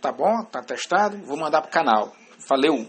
tá bom, tá testado, vou mandar pro canal. Valeu!